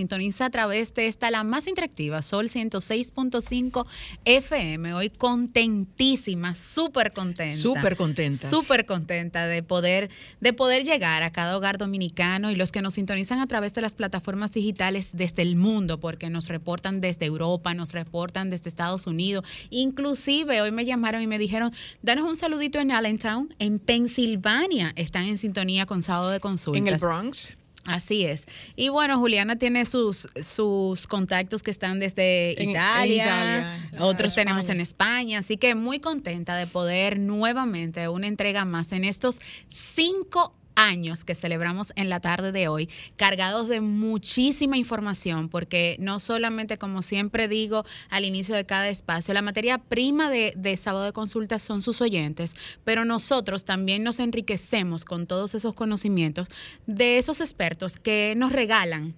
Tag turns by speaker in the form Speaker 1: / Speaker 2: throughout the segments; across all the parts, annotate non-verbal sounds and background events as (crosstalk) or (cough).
Speaker 1: Sintoniza a través de esta, la más interactiva, Sol 106.5 FM. Hoy contentísima, súper contenta.
Speaker 2: Súper contenta.
Speaker 1: Súper contenta de poder, de poder llegar a cada hogar dominicano y los que nos sintonizan a través de las plataformas digitales desde el mundo, porque nos reportan desde Europa, nos reportan desde Estados Unidos. Inclusive hoy me llamaron y me dijeron, danos un saludito en Allentown, en Pensilvania. Están en sintonía con Sábado de Consultas.
Speaker 2: En el Bronx.
Speaker 1: Así es. Y bueno, Juliana tiene sus, sus contactos que están desde Italia, otros tenemos en España, así que muy contenta de poder nuevamente una entrega más en estos cinco años que celebramos en la tarde de hoy, cargados de muchísima información, porque no solamente, como siempre digo al inicio de cada espacio, la materia prima de, sábado de consultas son sus oyentes, pero nosotros también nos enriquecemos con todos esos conocimientos de esos expertos que nos regalan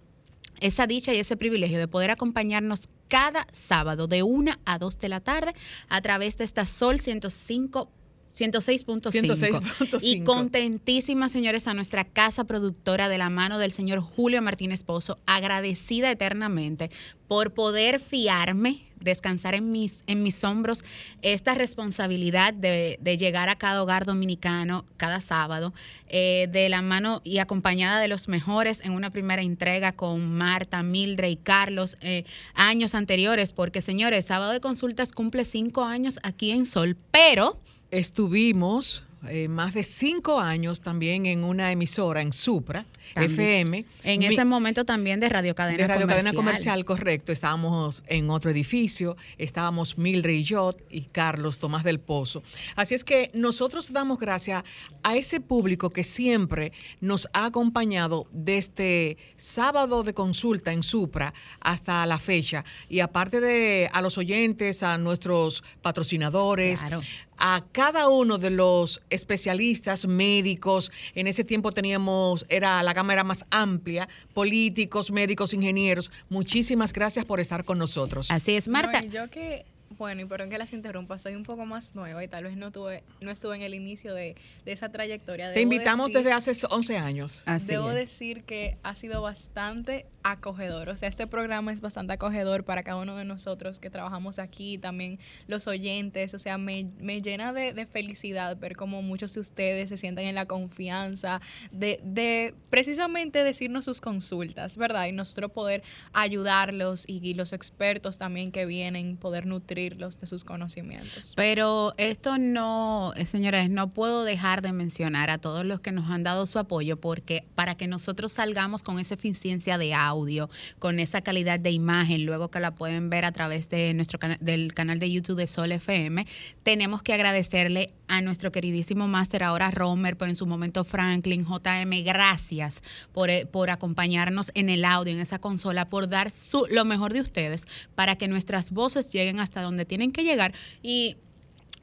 Speaker 1: esa dicha y ese privilegio de poder acompañarnos cada sábado de una a dos de la tarde a través de esta Sol 105 106.5. y contentísima, señores, a nuestra casa productora de la mano del señor Julio Martínez Pozo, agradecida eternamente por poder fiarme, descansar en mis, en mis hombros esta responsabilidad de, llegar a cada hogar dominicano cada sábado, eh, de la mano y acompañada de los mejores en una primera entrega con Marta, Mildred y Carlos, eh, años anteriores, porque señores, sábado de consultas cumple cinco años aquí en Sol, pero
Speaker 2: estuvimos eh, más de cinco años también en una emisora en Supra, FM.
Speaker 1: En ese momento también de Radio Cadena Comercial.
Speaker 2: De Radio Cadena Comercial, correcto. Estábamos en otro edificio, estábamos Mildred y yo y Carlos Tomás del Pozo. Así es que nosotros damos gracias a ese público que siempre nos ha acompañado desde sábado de consulta en Supra hasta la fecha. Y aparte de a los oyentes, a nuestros patrocinadores, claro a cada uno de los especialistas médicos. En ese tiempo teníamos, era la gama era más amplia, políticos, médicos, ingenieros. Muchísimas gracias por estar con nosotros.
Speaker 1: Así es, Marta.
Speaker 3: yo que bueno, y perdón que las interrumpa, soy un poco más nueva y tal vez no tuve, no estuve en el inicio de, esa trayectoria.
Speaker 2: Te invitamos desde hace 11 años.
Speaker 3: debo decir que ha sido bastante acogedor, o sea, este programa es bastante acogedor para cada uno de nosotros que trabajamos aquí, también los oyentes, o sea, me, llena de, felicidad ver cómo muchos de ustedes se sienten en la confianza de, de precisamente decirnos sus consultas, ¿verdad? Y nosotros poder ayudarlos y los expertos también que vienen, poder nutrir de sus conocimientos.
Speaker 1: Pero esto no, eh, señores, no puedo dejar de mencionar a todos los que nos han dado su apoyo porque para que nosotros salgamos con esa eficiencia de audio, con esa calidad de imagen, luego que la pueden ver a través de nuestro del canal de YouTube de Sol FM, tenemos que agradecerle a nuestro queridísimo máster ahora Romer, pero en su momento Franklin, JM, gracias por, eh, por acompañarnos en el audio, en esa consola, por dar su, lo mejor de ustedes para que nuestras voces lleguen hasta donde tienen que llegar. Y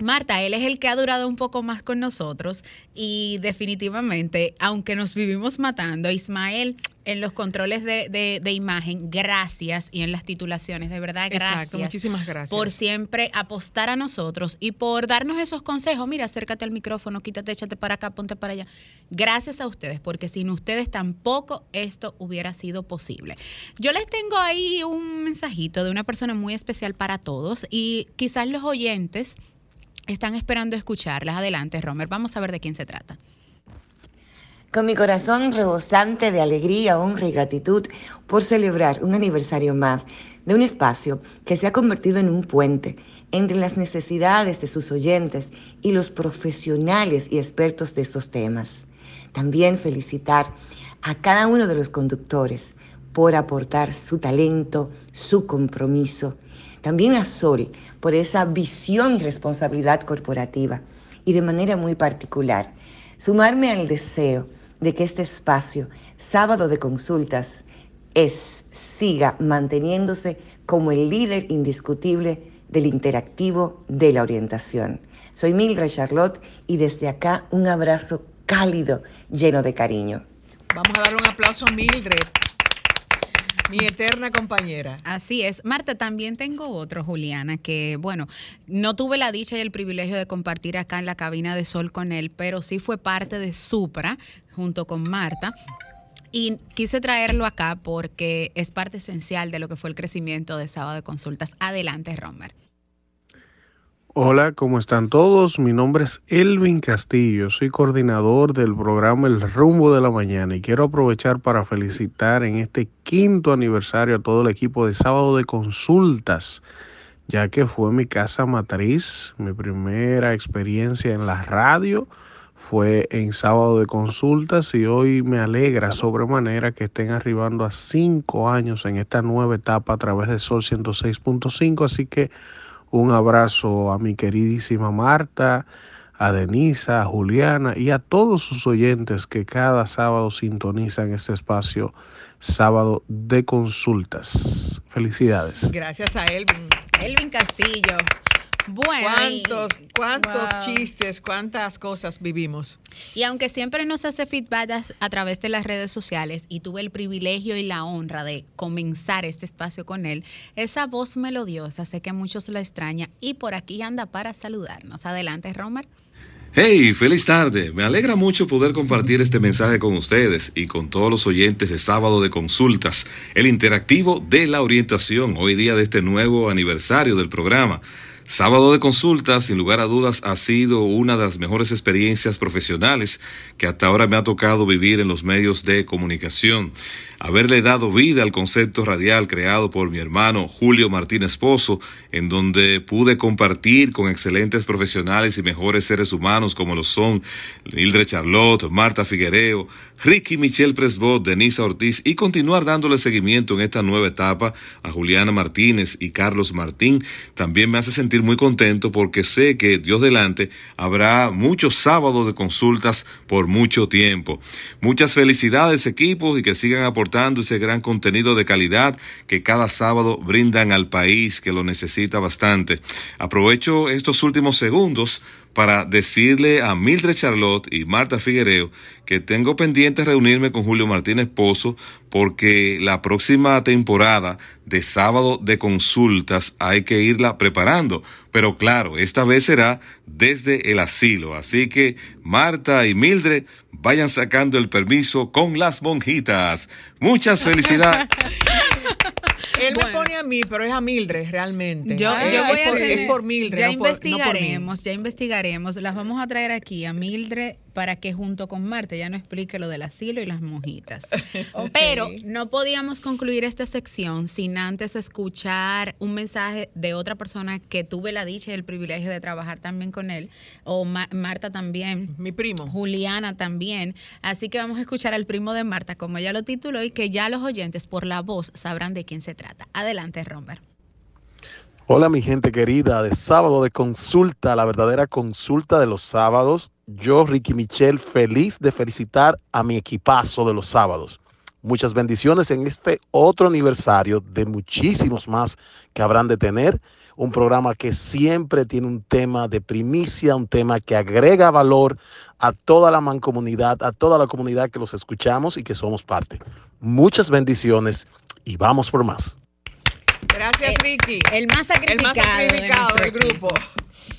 Speaker 1: Marta, él es el que ha durado un poco más con nosotros y definitivamente, aunque nos vivimos matando, Ismael en los controles de, imagen, gracias, y en las titulaciones, de verdad, gracias.
Speaker 2: muchísimas gracias.
Speaker 1: Por siempre apostar a nosotros y por darnos esos consejos. Mira, acércate al micrófono, quítate, échate para acá, ponte para allá. Gracias a ustedes, porque sin ustedes tampoco esto hubiera sido posible. Yo les tengo ahí un mensajito de una persona muy especial para todos y quizás los oyentes están esperando escucharlas. Adelante, Romer. Vamos a ver de quién se trata.
Speaker 4: Con mi corazón rebosante de alegría, honra y gratitud por celebrar un aniversario más de un espacio que se ha convertido en un puente entre las necesidades de sus oyentes y los profesionales y expertos de estos temas. También felicitar a cada uno de los conductores por aportar su talento, su compromiso. También a Sol por esa visión y responsabilidad corporativa y de manera muy particular, sumarme al deseo de que este espacio, sábado de consultas, es, siga manteniéndose como el líder indiscutible del interactivo de la orientación. Soy Mildred Charlotte y desde acá un abrazo cálido, lleno de cariño.
Speaker 2: Vamos a dar un aplauso a Mildred. Mi eterna compañera.
Speaker 1: Así es. Marta, también tengo otro, Juliana, que bueno, no tuve la dicha y el privilegio de compartir acá en la cabina de Sol con él, pero sí fue parte de Supra junto con Marta. Y quise traerlo acá porque es parte esencial de lo que fue el crecimiento de Sábado de Consultas. Adelante, Romer.
Speaker 5: Hola, ¿cómo están todos? Mi nombre es Elvin Castillo, soy coordinador del programa El Rumbo de la Mañana y quiero aprovechar para felicitar en este quinto aniversario a todo el equipo de Sábado de Consultas, ya que fue mi casa matriz, mi primera experiencia en la radio fue en Sábado de Consultas y hoy me alegra sobremanera que estén arribando a cinco años en esta nueva etapa a través de Sol 106.5, así que un abrazo a mi queridísima Marta, a Denisa, a Juliana y a todos sus oyentes que cada sábado sintonizan este espacio sábado de consultas. Felicidades.
Speaker 2: Gracias a Elvin.
Speaker 1: Elvin Castillo. Bueno,
Speaker 2: ¿Cuántos, cuántos chistes, cuántas cosas vivimos?
Speaker 1: Y aunque siempre nos hace feedback a, través de las redes sociales y tuve el privilegio y la honra de comenzar este espacio con él, esa voz melodiosa sé que a muchos la extraña y por aquí anda para saludarnos. Adelante, Romer.
Speaker 6: Hey, feliz tarde. Me alegra mucho poder compartir este mensaje con ustedes y con todos los oyentes de sábado de consultas, el interactivo de la orientación, hoy día de este nuevo aniversario del programa. Sábado de consulta, sin lugar a dudas, ha sido una de las mejores experiencias profesionales que hasta ahora me ha tocado vivir en los medios de comunicación haberle dado vida al concepto radial creado por mi hermano Julio Martínez Pozo, en donde pude compartir con excelentes profesionales y mejores seres humanos como lo son Mildred Charlotte, Marta Figuereo, Ricky Michelle Presbot, Denisa Ortiz y continuar dándole seguimiento en esta nueva etapa a Juliana Martínez y Carlos Martín, también me hace sentir muy contento porque sé que Dios delante habrá muchos sábados de consultas por mucho tiempo. Muchas felicidades equipos y que sigan aportando ese gran contenido de calidad que cada sábado brindan al país que lo necesita bastante. Aprovecho estos últimos segundos para decirle a Mildred Charlotte y Marta Figuereo que tengo pendiente reunirme con Julio Martínez Pozo porque la próxima temporada de sábado de consultas hay que irla preparando. Pero claro, esta vez será desde el asilo. Así que Marta y Mildred vayan sacando el permiso con las monjitas. Muchas felicidades. (laughs)
Speaker 2: Él me pone a mí, pero es a Mildred realmente.
Speaker 1: Yo, yo voy a es por Mildred. Ya investigaremos, ya investigaremos. Las vamos a traer aquí a Mildred para que junto con Marta ya no explique lo del asilo y las mojitas. (laughs) Pero no podíamos concluir esta sección sin antes escuchar un mensaje de otra persona que tuve la dicha y el privilegio de trabajar también con él, o Marta también.
Speaker 2: Mi primo.
Speaker 1: Juliana también. Así que vamos a escuchar al primo de Marta, como ella lo tituló, y que ya los oyentes por la voz sabrán de quién se trata. Adelante, Romber.
Speaker 5: Hola mi gente querida de sábado de consulta, la verdadera consulta de los sábados. Yo, Ricky Michel, feliz de felicitar a mi equipazo de los sábados.
Speaker 7: Muchas bendiciones en este otro aniversario de muchísimos más que habrán de tener. Un programa que siempre tiene un tema de primicia, un tema que agrega valor a toda la mancomunidad, a toda la comunidad que los escuchamos y que somos parte. Muchas bendiciones y vamos por más.
Speaker 2: Gracias, Ricky.
Speaker 1: El más sacrificado,
Speaker 2: el más sacrificado del grupo.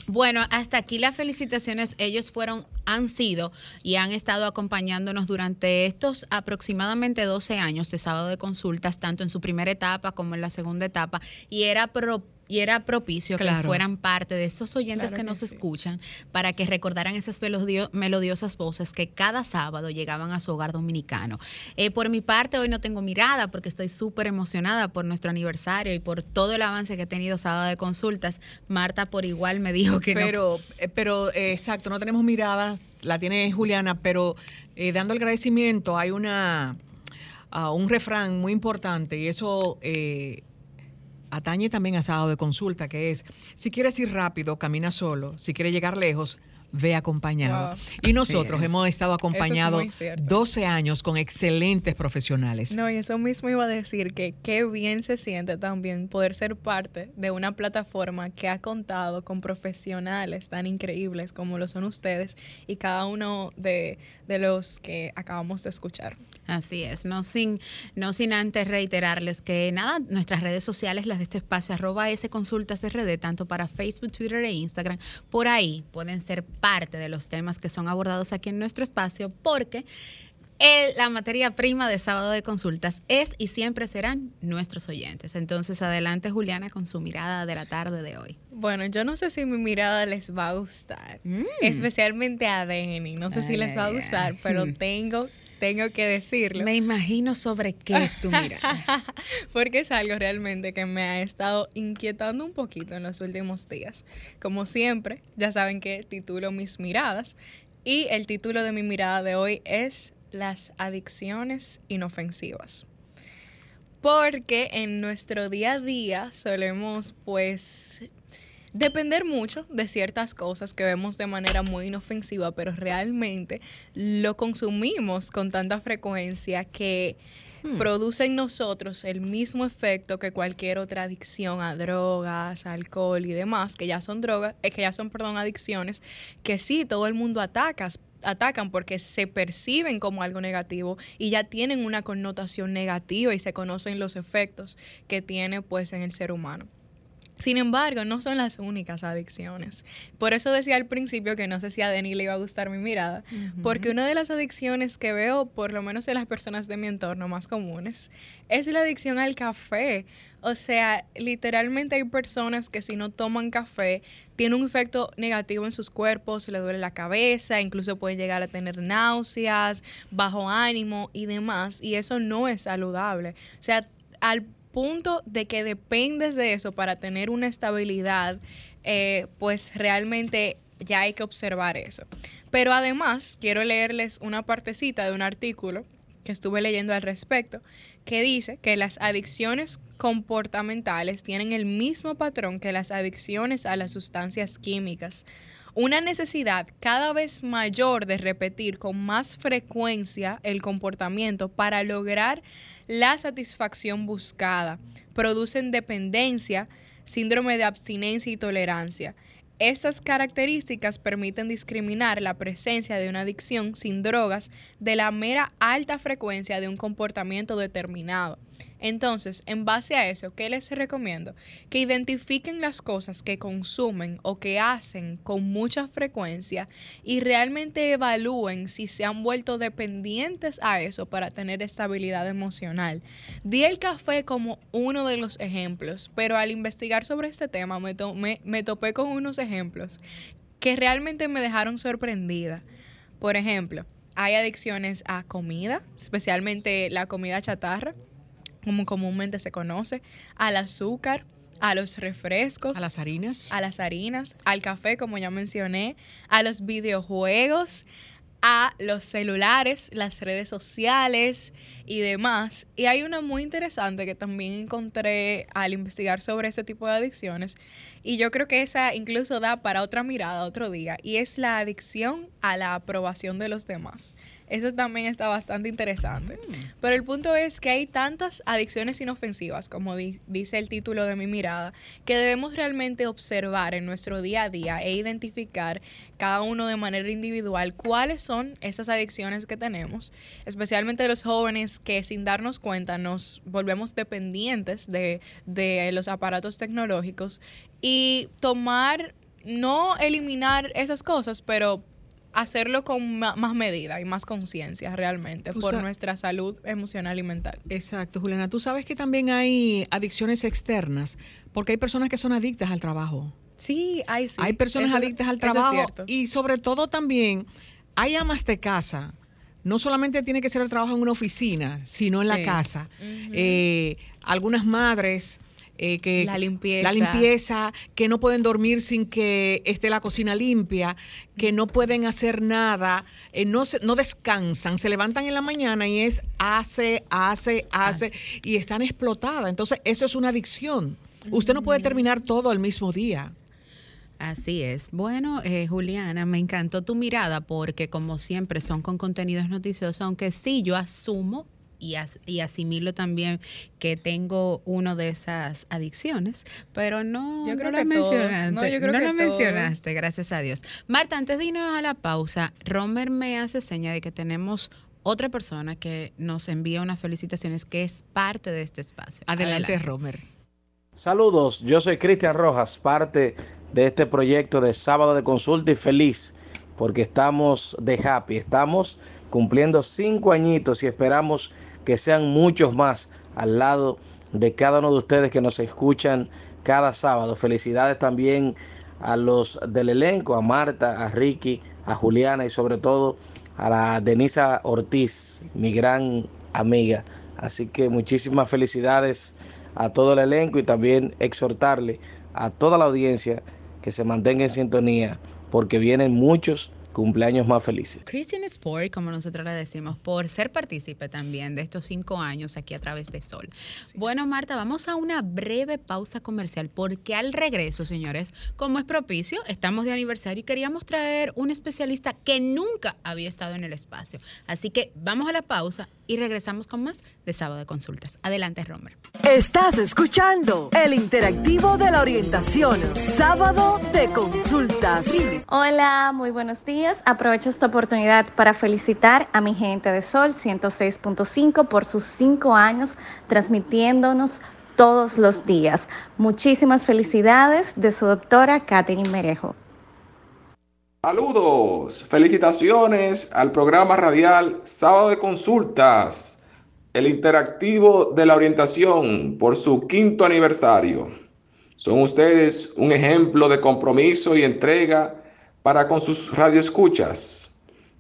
Speaker 1: Bueno, hasta aquí las felicitaciones. Ellos fueron, han sido y han estado acompañándonos durante estos aproximadamente 12 años de sábado de consultas, tanto en su primera etapa como en la segunda etapa. Y era pro y era propicio que fueran parte de esos oyentes que, nos escuchan para que recordaran esas melodiosas voces que cada sábado llegaban a su hogar dominicano. Eh, por mi parte, hoy no tengo mirada porque estoy súper emocionada por nuestro aniversario y por todo el avance que he tenido sábado de consultas. Marta por igual me dijo que
Speaker 2: pero,
Speaker 1: no.
Speaker 2: Eh, pero, eh, exacto, no tenemos mirada, la tiene Juliana, pero dando el agradecimiento hay una... Uh, un refrán muy importante y eso atañe también a sábado de consulta, que es, si quieres ir rápido, camina solo, si quieres llegar lejos, ve acompañado. y nosotros hemos estado acompañados 12 años con excelentes profesionales.
Speaker 3: No, y eso mismo iba a decir que qué bien se siente también poder ser parte de una plataforma que ha contado con profesionales tan increíbles como lo son ustedes y cada uno de, de los que acabamos de escuchar.
Speaker 1: Así es, no sin, no sin antes reiterarles que nada, nuestras redes sociales, las de este espacio, arroba S Consultas RD, tanto para Facebook, Twitter e Instagram, por ahí pueden ser parte de los temas que son abordados aquí en nuestro espacio, porque la materia prima de sábado de consultas es y siempre serán nuestros oyentes. Entonces, adelante Juliana con su mirada de la tarde de hoy.
Speaker 3: Bueno, yo no sé si mi mirada les va a gustar, mm. especialmente a Denny. No sé si les va a gustar, pero (laughs) tengo tengo que decirlo.
Speaker 1: Me imagino sobre qué es tu mirada. (laughs)
Speaker 3: Porque es algo realmente que me ha estado inquietando un poquito en los últimos días. Como siempre, ya saben que titulo mis miradas y el título de mi mirada de hoy es Las adicciones inofensivas porque en nuestro día a día solemos pues depender mucho de ciertas cosas que vemos de manera muy inofensiva, pero realmente lo consumimos con tanta frecuencia que hmm. produce en nosotros el mismo efecto que cualquier otra adicción a drogas, alcohol y demás, que ya son drogas, eh, que ya son, perdón, adicciones, que sí, todo el mundo ataca, atacan porque se perciben como algo negativo y ya tienen una connotación negativa y se conocen los efectos que tiene pues en el ser humano. Sin embargo, no son las únicas adicciones. Por eso decía al principio que no sé si a Denny le iba a gustar mi mirada, porque una de las adicciones que veo, por lo menos en las personas de mi entorno más comunes, es la adicción al café. O sea, literalmente hay personas que si no toman café, tiene un efecto negativo en sus cuerpos, le duele la cabeza, incluso pueden llegar a tener náuseas, bajo ánimo y demás, y eso no es saludable. O sea, al punto de que dependes de eso para tener una estabilidad, eh, pues realmente ya hay que observar eso. Pero además, quiero leerles una partecita de un artículo que estuve leyendo al respecto, que dice que las adicciones comportamentales tienen el mismo patrón que las adicciones a las sustancias químicas. Una necesidad cada vez mayor de repetir con más frecuencia el comportamiento para lograr la satisfacción buscada, producen dependencia, síndrome de abstinencia y tolerancia. Estas características permiten discriminar la presencia de una adicción sin drogas de la mera alta frecuencia de un comportamiento determinado. Entonces, en base a eso, ¿qué les recomiendo? Que identifiquen las cosas que consumen o que hacen con mucha frecuencia y realmente evalúen si se han vuelto dependientes a eso para tener estabilidad emocional. Di el café como uno de los ejemplos, pero al investigar sobre este tema me, me topé con unos ejemplos que realmente me dejaron sorprendida. Por ejemplo, hay adicciones a comida, especialmente la comida chatarra como comúnmente se conoce, al azúcar, a los refrescos,
Speaker 2: a las harinas,
Speaker 3: a las harinas, al café, como ya mencioné, a los videojuegos, a los celulares, las redes sociales y demás. Y hay una muy interesante que también encontré al investigar sobre ese tipo de adicciones. Y yo creo que esa incluso da para otra mirada otro día. Y es la adicción a la aprobación de los demás. Eso también está bastante interesante. Mm. Pero el punto es que hay tantas adicciones inofensivas, como dice el título de mi mirada, que debemos realmente observar en nuestro día a día e identificar cada uno de manera individual cuáles son esas adicciones que tenemos, especialmente los jóvenes que sin darnos cuenta nos volvemos dependientes de, de los aparatos tecnológicos y tomar, no eliminar esas cosas, pero hacerlo con más medida y más conciencia realmente por nuestra salud emocional y mental.
Speaker 2: Exacto, Juliana. Tú sabes que también hay adicciones externas, porque hay personas que son adictas al trabajo.
Speaker 3: Sí, hay sí.
Speaker 2: Hay personas adictas al trabajo y sobre todo también hay amas de casa. No solamente tiene que ser el trabajo en una oficina, sino en la casa. Eh, algunas madres eh, que
Speaker 3: la limpieza.
Speaker 2: la limpieza, que no pueden dormir sin que esté la cocina limpia, que no pueden hacer nada, eh, no, no descansan, se levantan en la mañana y es hace, hace, hace, y están explotadas. Entonces, eso es una adicción. Usted no puede terminar todo el mismo día.
Speaker 1: Así es. Bueno, eh, Juliana, me encantó tu mirada porque como siempre son con contenidos noticiosos, aunque sí yo asumo y, asimilo también que tengo uno de esas adicciones, pero no,
Speaker 3: yo creo
Speaker 1: lo
Speaker 3: que
Speaker 1: mencionaste.
Speaker 3: No, yo creo
Speaker 1: lo mencionaste, gracias a Dios. Marta, antes de irnos a la pausa, Romer me hace seña de que tenemos otra persona que nos envía unas felicitaciones que es parte de este espacio.
Speaker 2: Adelante, Romer.
Speaker 8: Saludos, yo soy Cristian Rojas, parte de este proyecto de sábado de consulta y feliz porque estamos de happy, estamos cumpliendo cinco añitos y esperamos que sean muchos más al lado de cada uno de ustedes que nos escuchan cada sábado. Felicidades también a los del elenco, a Marta, a Ricky, a Juliana y sobre todo a la Denisa Ortiz, mi gran amiga. Así que muchísimas felicidades a todo el elenco y también exhortarle a toda la audiencia que se mantenga en sintonía porque vienen muchos cumpleaños más felices.
Speaker 1: Christian Sport, como nosotros le decimos, por ser partícipe también de estos cinco años aquí a través de Sol. bueno, Marta, vamos a una breve pausa comercial porque al regreso, señores, como es propicio, estamos de aniversario y queríamos traer un especialista que nunca había estado en el espacio. Así que vamos a la pausa y regresamos con más de Sábado de Consultas. Adelante, Romer.
Speaker 9: Estás escuchando el interactivo de la orientación, Sábado de Consultas.
Speaker 10: Hola, muy buenos días Aprovecho esta oportunidad para felicitar a mi gente de Sol 106.5 por sus cinco años transmitiéndonos todos los días. Muchísimas felicidades de su doctora Katherine Merejo.
Speaker 11: Saludos, felicitaciones al programa radial Sábado de Consultas, el interactivo de la orientación por su quinto aniversario. Son ustedes un ejemplo de compromiso y entrega para con sus radioescuchas.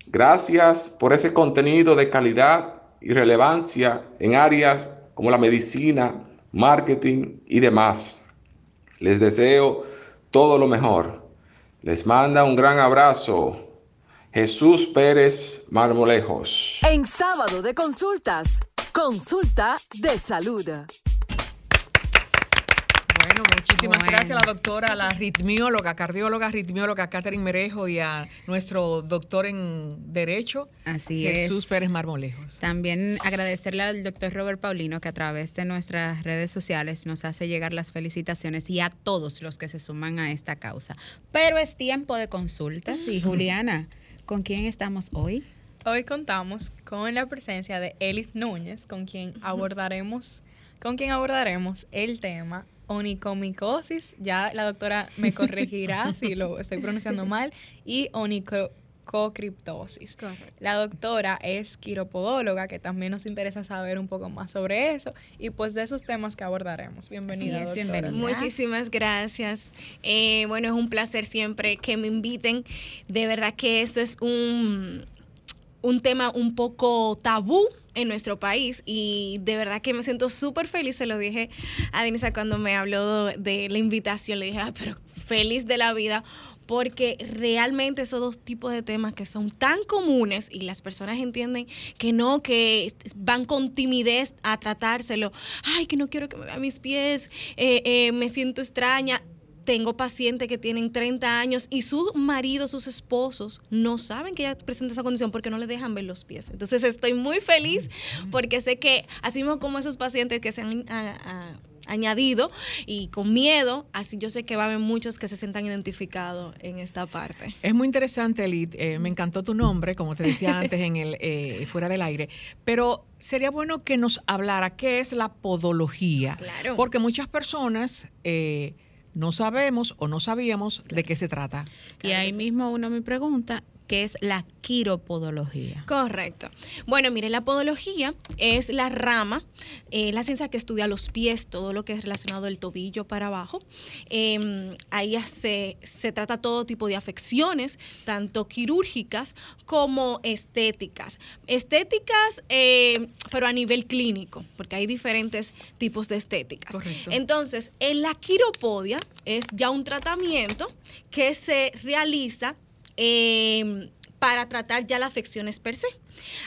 Speaker 11: Gracias por ese contenido de calidad y relevancia en áreas como la medicina, marketing y demás. Les deseo todo lo mejor. Les manda un gran abrazo. Jesús Pérez Marmolejos.
Speaker 9: En sábado de consultas, consulta de salud.
Speaker 2: Bueno, muchísimas gracias a la doctora, a la ritmióloga, cardióloga, ritmióloga Catherine Merejo y a nuestro doctor en Derecho,
Speaker 1: Así
Speaker 2: Jesús Pérez Marmolejos.
Speaker 1: También agradecerle al doctor Robert Paulino que a través de nuestras redes sociales nos hace llegar las felicitaciones y a todos los que se suman a esta causa. Pero es tiempo de consultas y (laughs) Juliana, ¿con quién estamos hoy?
Speaker 3: Hoy contamos con la presencia de Elif Núñez, con quien abordaremos, con quien abordaremos el tema onicomicosis, ya la doctora me (laughs) corregirá si lo estoy pronunciando mal, y onicocriptosis. La doctora es quiropodóloga, que también nos interesa saber un poco más sobre eso y pues de esos temas que abordaremos. Bienvenida.
Speaker 1: Sí, bienvenida.
Speaker 12: Muchísimas gracias. Eh, bueno, es un placer siempre que me inviten. De verdad que eso es un, un tema un poco tabú en nuestro país y de verdad que me siento súper feliz, se lo dije a Denisa cuando me habló de la invitación, le dije, ah, pero feliz de la vida porque realmente esos dos tipos de temas que son tan comunes y las personas entienden que no, que van con timidez a tratárselo, ay, que no quiero que me vea mis pies, eh, eh, me siento extraña, tengo pacientes que tienen 30 años y sus maridos, sus esposos, no saben que ella presenta esa condición porque no le dejan ver los pies. Entonces estoy muy feliz porque sé que, así como esos pacientes que se han añadido y con miedo, así yo sé que va a haber muchos que se sientan identificados en esta parte.
Speaker 2: Es muy interesante, Elid, eh, me encantó tu nombre, como te decía (laughs) antes en el eh, fuera del aire, pero sería bueno que nos hablara qué es la podología,
Speaker 12: claro.
Speaker 2: porque muchas personas eh, no sabemos o no sabíamos de qué se trata.
Speaker 1: Y ahí mismo uno me pregunta, que es la quiropodología.
Speaker 12: Correcto. Bueno, mire, la podología es la rama, eh, la ciencia que estudia los pies, todo lo que es relacionado del tobillo para abajo. Em, ahí se, se trata todo tipo de afecciones, tanto quirúrgicas como estéticas. Estéticas, eh, pero a nivel clínico, porque hay diferentes tipos de estéticas.
Speaker 2: Correcto.
Speaker 12: Entonces, en la quiropodia es ya un tratamiento que se realiza eh, para tratar ya las afecciones per se.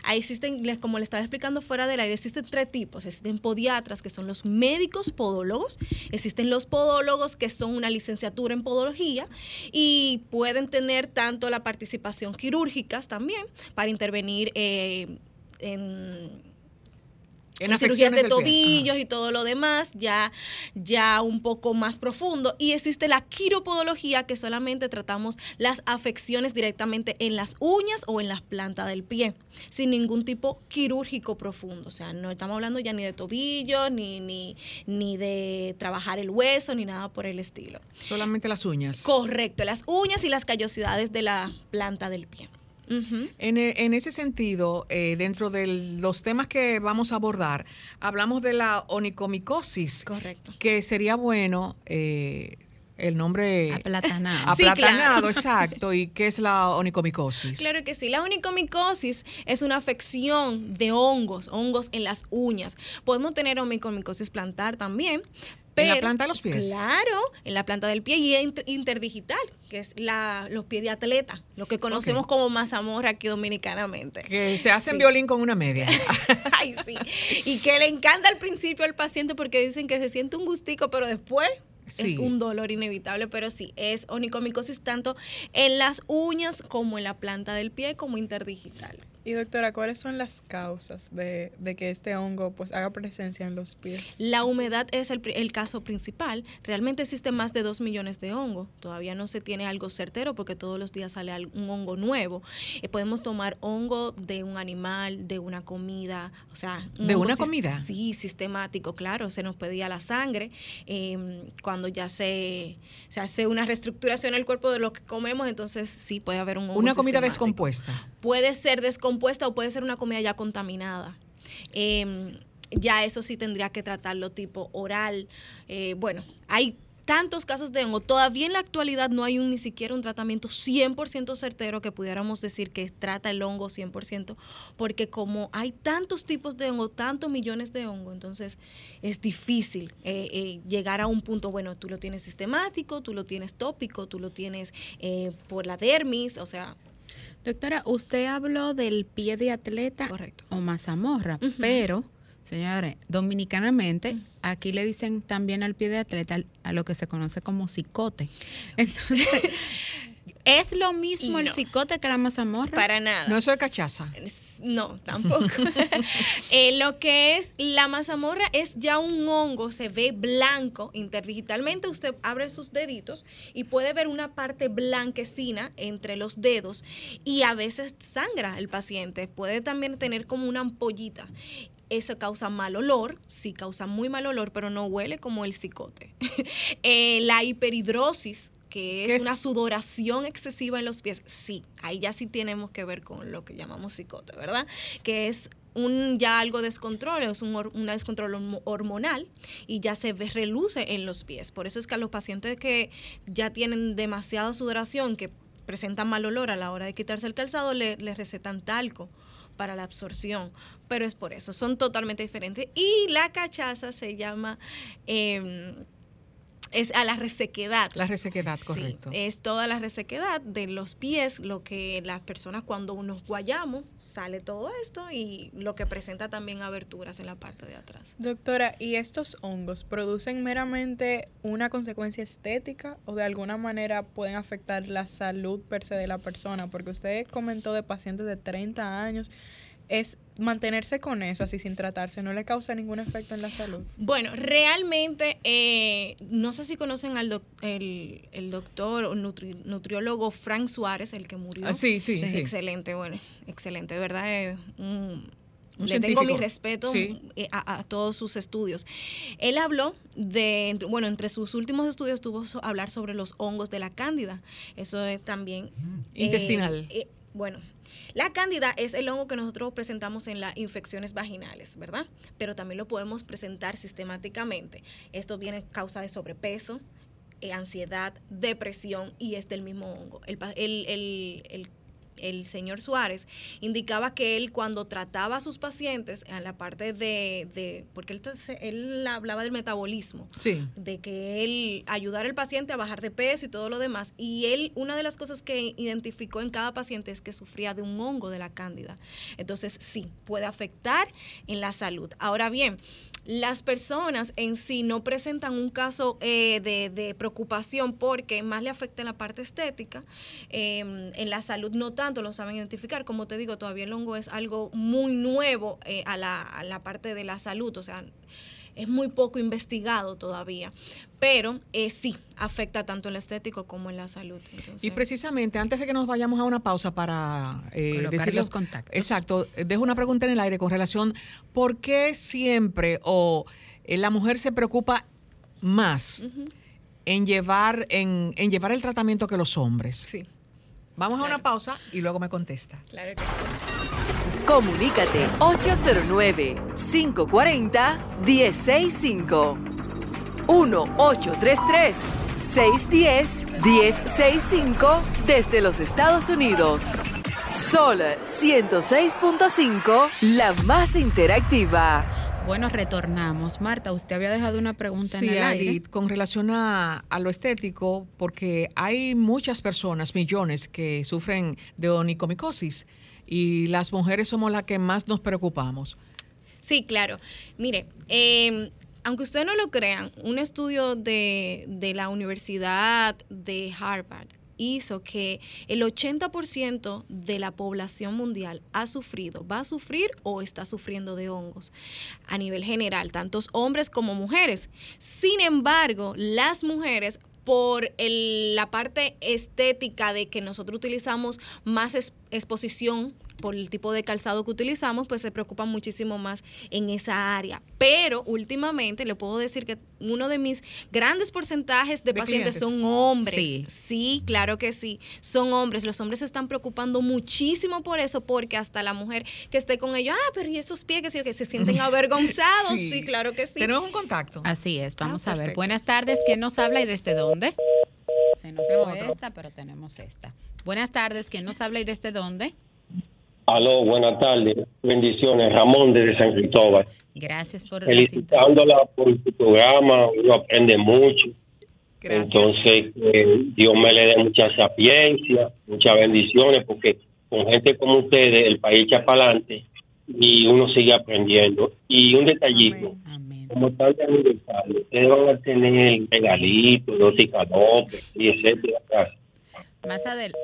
Speaker 12: Ahí existen, como le estaba explicando fuera del aire, existen tres tipos. Existen podiatras, que son los médicos podólogos. Existen los podólogos, que son una licenciatura en podología. Y pueden tener tanto la participación quirúrgicas también, para intervenir eh, en
Speaker 2: en
Speaker 12: cirugías de tobillos y todo lo demás, ya, ya un poco más profundo. Y existe la quiropodología, que solamente tratamos las afecciones directamente en las uñas o en las plantas del pie, sin ningún tipo quirúrgico profundo. O sea, no estamos hablando ya ni de tobillos, ni, ni, ni de trabajar el hueso, ni nada por el estilo.
Speaker 2: Solamente las uñas.
Speaker 12: Correcto, las uñas y las callosidades de la planta del pie.
Speaker 2: En, e- en ese sentido, eh, dentro de los temas que vamos a abordar, hablamos de la onicomicosis.
Speaker 12: Correcto.
Speaker 2: Que sería bueno eh, el nombre
Speaker 1: Aplatanado. (laughs)
Speaker 12: Sí,
Speaker 2: aplatanado,
Speaker 12: claro. (laughs)
Speaker 2: exacto. ¿Y qué es la onicomicosis?
Speaker 12: Claro que sí. La onicomicosis es una afección de hongos, hongos en las uñas. Podemos tener onicomicosis plantar también.
Speaker 2: ¿En la planta de los pies?
Speaker 12: Claro, en la planta del pie y inter- interdigital, que es la, los pies de atleta, lo que conocemos
Speaker 2: Ok.
Speaker 12: como mazamorra aquí dominicanamente.
Speaker 2: Que se hacen
Speaker 12: Sí.
Speaker 2: violín con una media. (laughs)
Speaker 12: Ay, sí. Y que le encanta al principio al paciente porque dicen que se siente un gustico, pero después
Speaker 2: Sí.
Speaker 12: es un dolor inevitable. Pero sí, es onicomicosis tanto en las uñas como en la planta del pie como interdigital.
Speaker 3: Y doctora, ¿cuáles son las causas de, de que este hongo pues haga presencia en los pies?
Speaker 12: La humedad es el, pri- el caso principal. Realmente existen más de 2 millones de hongos. Todavía no se tiene algo certero porque todos los días sale al- un hongo nuevo. Eh, podemos tomar hongo de un animal, de una comida, o sea... un
Speaker 2: ¿De una comida?
Speaker 12: Sí, sistemático, claro. Se nos pedía la sangre. eh, cuando ya se, se hace una reestructuración en el cuerpo de lo que comemos, entonces sí puede haber un hongo
Speaker 2: una comida descompuesta.
Speaker 12: Puede ser descompuesta o puede ser una comida ya contaminada. Eh, ya eso sí tendría que tratarlo tipo oral. Eh, bueno, hay tantos casos de hongo. Todavía en la actualidad no hay un, ni siquiera un tratamiento 100% certero que pudiéramos decir que trata el hongo 100%, porque como hay tantos tipos de hongo, tantos millones de hongo, entonces es difícil eh, eh, llegar a un punto, bueno, tú lo tienes sistemático, tú lo tienes tópico, tú lo tienes por la dermis, o sea,
Speaker 1: Doctora, usted habló del pie de atleta
Speaker 12: Correcto.
Speaker 1: o mazamorra,
Speaker 12: Ujú.
Speaker 1: pero, señores, dominicanamente, aquí le dicen también al pie de atleta a lo que se conoce como cicote. Entonces, (laughs) ¿es lo mismo el cicote que la mazamorra?
Speaker 12: para nada.
Speaker 2: No, eso es cachaza.
Speaker 12: No, tampoco. (laughs) (laughs) Eh, lo que es la mazamorra es ya un hongo, se ve blanco interdigitalmente. Usted abre sus deditos y puede ver una parte blanquecina entre los dedos y a veces sangra el paciente. Puede también tener como una ampollita. Eso causa mal olor, sí causa muy mal olor, pero no huele como el cicote. (laughs) Eh, la hiperhidrosis, que
Speaker 2: ¿Qué
Speaker 12: es
Speaker 2: es?
Speaker 12: una sudoración excesiva en los pies, sí, ahí ya sí tenemos que ver con lo que llamamos cicote, ¿verdad? Que es un ya algo descontrol, es un, una descontrol hormo- hormonal y ya se ve, reluce en los pies. Por eso es que a los pacientes que ya tienen demasiada sudoración, que presentan mal olor a la hora de quitarse el calzado, le, le recetan talco para la absorción. Pero es por eso, son totalmente diferentes. Y la cachaza se llama... em, es a la resequedad.
Speaker 2: La resequedad, correcto.
Speaker 12: Sí, es toda la resequedad de los pies, lo que las personas cuando nos guayamos, sale todo esto y lo que presenta también aberturas en la parte de atrás.
Speaker 3: Doctora, ¿y estos hongos producen meramente una consecuencia estética o de alguna manera pueden afectar la salud per se de la persona? Porque usted comentó de pacientes de 30 años es mantenerse con eso así sin tratarse, no le causa ningún efecto en la salud.
Speaker 12: Bueno, realmente, eh, no sé si conocen al el, doctor o nutriólogo Frank Suárez, el que murió.
Speaker 2: Ah, sí, sí, sí,
Speaker 12: Excelente, bueno, excelente, ¿verdad? le tengo mi respeto eh, a, todos sus estudios. Él habló de, bueno, entre sus últimos estudios tuvo a hablar sobre los hongos de la cándida. Eso es también...
Speaker 2: Intestinal.
Speaker 12: Eh, bueno, la cándida es el hongo que nosotros presentamos en las infecciones vaginales, ¿verdad? Pero también lo podemos presentar sistemáticamente. Esto viene causa de sobrepeso, eh, ansiedad, depresión y es del mismo hongo. El, el, el el señor Suárez, indicaba que él cuando trataba a sus pacientes en la parte de, porque él, él hablaba del metabolismo, de que él ayudara al paciente a bajar de peso y todo lo demás, y él, una de las cosas que identificó en cada paciente es que sufría de un hongo de la cándida. Entonces, sí, puede afectar en la salud. Ahora bien, las personas en sí no presentan un caso eh, de, preocupación porque más le afecta en la parte estética, em, en la salud no tanto lo saben identificar. Como te digo, todavía el hongo es algo muy nuevo eh, a, la, a la parte de la salud, o sea, es muy poco investigado todavía, pero eh, sí afecta tanto en lo estético como en la salud.
Speaker 2: y precisamente, antes de que nos vayamos a una pausa para
Speaker 1: eh, decir los contactos.
Speaker 2: Exacto, dejo una pregunta en el aire con relación, ¿por qué siempre o eh, la mujer se preocupa más en, llevar, en, en llevar el tratamiento que los hombres?
Speaker 12: Sí.
Speaker 2: Vamos a una pausa y luego me contesta.
Speaker 12: Claro que sí.
Speaker 9: Comunícate 809-540-1065. 1-833-610-1065 desde los Estados Unidos. Sol 106.5, la más interactiva.
Speaker 1: Bueno, retornamos. Marta, usted había dejado una pregunta en el aire.
Speaker 2: con relación a, lo estético, porque hay muchas personas, millones, que sufren de onicomicosis y las mujeres somos las que más nos preocupamos.
Speaker 12: Sí, claro. Mire, eh, aunque ustedes no lo crean, un estudio de, de la Universidad de Harvard hizo que el 80% de la población mundial ha sufrido, va a sufrir o está sufriendo de hongos a nivel general, tantos hombres como mujeres. Sin embargo, las mujeres por la parte estética de que nosotros utilizamos más exposición por el tipo de calzado que utilizamos, pues se preocupan muchísimo más en esa área. Pero últimamente le puedo decir que uno de mis grandes porcentajes de, pacientes son hombres. Sí. sí, claro que sí, son hombres. Los hombres se están preocupando muchísimo por eso, porque hasta la mujer que esté con ellos, ah, pero ¿y esos pies que, que se sienten (laughs) avergonzados? sí. claro que sí.
Speaker 2: Tenemos un contacto.
Speaker 1: Así es, vamos ah, a ver. Buenas tardes, ¿quién nos habla y desde dónde? Se nos fue esta, pero tenemos esta. Buenas tardes, ¿quién nos habla y desde dónde?
Speaker 13: Aló, buenas tardes. Bendiciones. Ramón desde San Cristóbal.
Speaker 1: Gracias por
Speaker 13: Felicitándola por su programa. Uno aprende mucho. Entonces, Dios me le dé mucha sapiencia, muchas bendiciones, porque con gente como ustedes el país echa para adelante y uno sigue aprendiendo. Y un detallito. Como tal de aniversario, ustedes van a tener regalitos, dos y etcétera.
Speaker 1: Más adelante.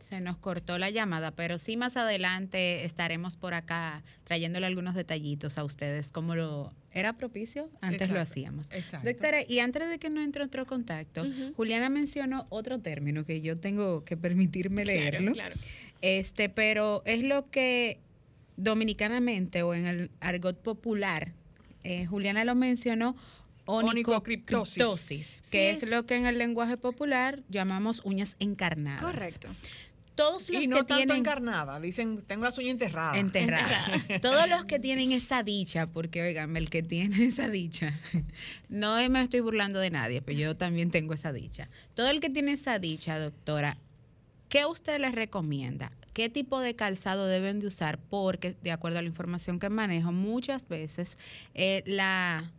Speaker 1: Se nos cortó la llamada, pero sí más adelante estaremos por acá trayéndole algunos detallitos a ustedes, como lo era propicio, antes lo hacíamos.
Speaker 2: Exacto.
Speaker 1: Doctora, y antes de que no entre otro contacto, Juliana mencionó otro término que yo tengo que permitirme leerlo.
Speaker 12: Claro,
Speaker 1: Este, pero es lo que dominicanamente o en el argot popular, eh, Juliana lo mencionó, onicocriptosis, que es, lo que en el lenguaje popular llamamos uñas encarnadas.
Speaker 12: Correcto.
Speaker 1: Todos los
Speaker 2: y no
Speaker 1: que
Speaker 2: tanto
Speaker 1: tienen
Speaker 2: encarnada, dicen, tengo las uñas enterradas.
Speaker 1: Enterradas. Todos los que (laughs) tienen esa dicha, porque oigan, el que tiene (laughs) esa dicha, no me estoy burlando de nadie, pero yo también tengo esa dicha. Todo el que tiene esa dicha, doctora, ¿qué usted les recomienda? ¿Qué tipo de calzado deben de usar? Porque, de acuerdo a la información que manejo, muchas veces eh, la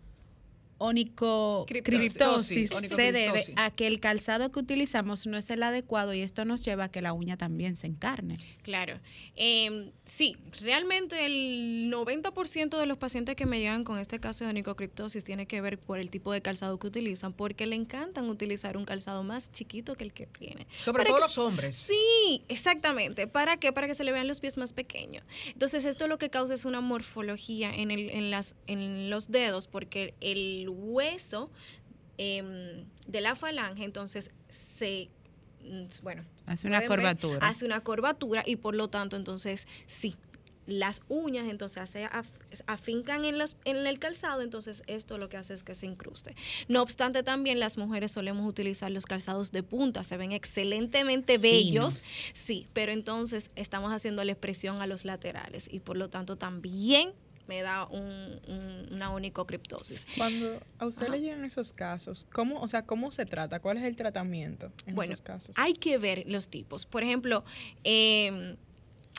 Speaker 1: onicocriptosis se debe a que el calzado que utilizamos no es el adecuado y esto nos lleva a que la uña también se encarne.
Speaker 12: Claro. Eh, sí, realmente el 90% de los pacientes que me llegan con este caso de onicocriptosis tiene que ver por el tipo de calzado que utilizan, porque le encantan utilizar un calzado más chiquito que el que tiene.
Speaker 2: Sobre todo los hombres.
Speaker 12: Sí, exactamente. ¿Para qué? Para que se le vean los pies más pequeños. Entonces, esto lo que causa es una morfología en, el, en, las, en los dedos, porque el hueso em, de la falange entonces se mm, bueno
Speaker 1: hace una curvatura
Speaker 12: hace una curvatura y por lo tanto entonces sí las uñas entonces se afincan en, las, en el calzado, entonces esto lo que hace es que se incruste. No obstante, también las mujeres solemos utilizar los calzados de punta, se ven excelentemente bellos, sí, pero entonces estamos haciendo la expresión a los laterales y por lo tanto también me da un, una onicocriptosis.
Speaker 3: Cuando a usted le llegan esos casos, ¿cómo, o sea, ¿cómo se trata? ¿Cuál es el tratamiento en
Speaker 12: bueno,
Speaker 3: esos casos?
Speaker 12: Hay que ver los tipos. Por ejemplo, eh,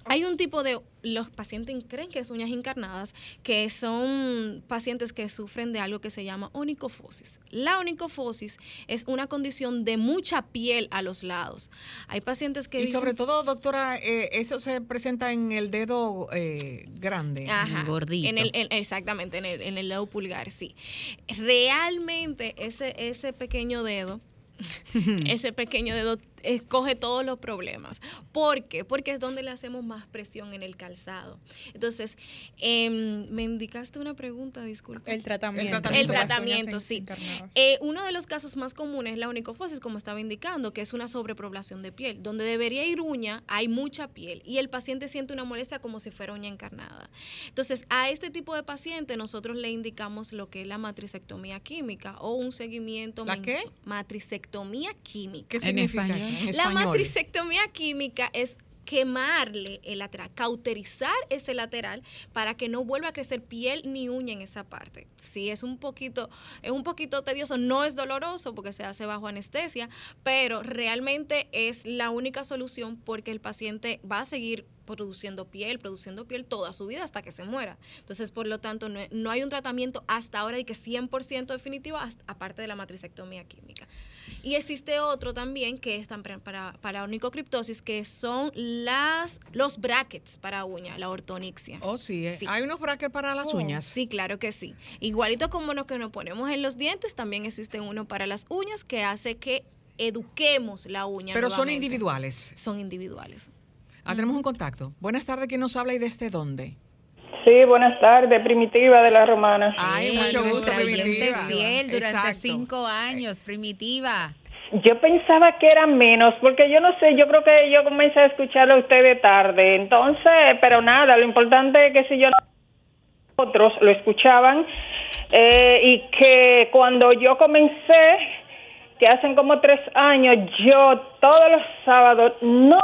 Speaker 12: hay un tipo de, los pacientes creen que es uñas encarnadas, que son pacientes que sufren de algo que se llama onicofosis. La onicofosis es una condición de mucha piel a los lados. Hay pacientes que...
Speaker 2: Y sobre todo, doctora, eh, eso se presenta en el dedo eh, grande,
Speaker 1: gordito.
Speaker 12: En el, exactamente, en el, en el dedo pulgar, sí. Realmente ese, ese pequeño dedo (laughs) ese pequeño dedo escoge todos los problemas. ¿Por qué? Porque es donde le hacemos más presión en el calzado. Entonces, em, me indicaste una pregunta, disculpe.
Speaker 3: El tratamiento.
Speaker 12: El tratamiento, sí. Eh, uno de los casos más comunes es la onicofosis, como estaba indicando, que es una sobrepoblación de piel. Donde debería ir uña, hay mucha piel y el paciente siente una molestia como si fuera uña encarnada. Entonces, a este tipo de paciente nosotros le indicamos lo que es la matricectomía química o un seguimiento.
Speaker 2: ¿La qué?
Speaker 12: Matricectomía química.
Speaker 2: ¿Qué significa?
Speaker 12: La matricectomía química es quemarle el lateral, cauterizar ese lateral para que no vuelva a crecer piel ni uña en esa parte. Sí, es un poquito, es un poquito tedioso, no es doloroso porque se hace bajo anestesia, pero realmente es la única solución porque el paciente va a seguir produciendo piel, produciendo piel toda su vida hasta que se muera. Entonces, por lo tanto, no, hay un tratamiento hasta ahora de que 100% definitivo, aparte de la matricectomía química. Y existe otro también que es para, para onicocriptosis, que son las, los brackets para uña, la ortonixia.
Speaker 2: Oh, sí, eh. ¿hay unos brackets para las oh, uñas?
Speaker 12: Sí, claro que sí. Igualito como los que nos ponemos en los dientes, también existe uno para las uñas que hace que eduquemos la uña.
Speaker 2: Pero son individuales.
Speaker 12: Son individuales.
Speaker 2: Ah, tenemos un contacto. Buenas tardes, ¿quién nos habla y desde dónde?
Speaker 14: Sí, buenas tardes, Primitiva de la Romana.
Speaker 2: Ay, mucho gusto, Primitiva.
Speaker 1: fiel durante cinco años, Primitiva.
Speaker 14: Yo pensaba que era menos, porque yo no sé, yo creo que yo comencé a escucharlo a ustedes tarde, entonces, pero nada, lo importante es que si yo otros lo escuchaban eh, y que cuando yo comencé, que hacen como tres años, yo todos los sábados no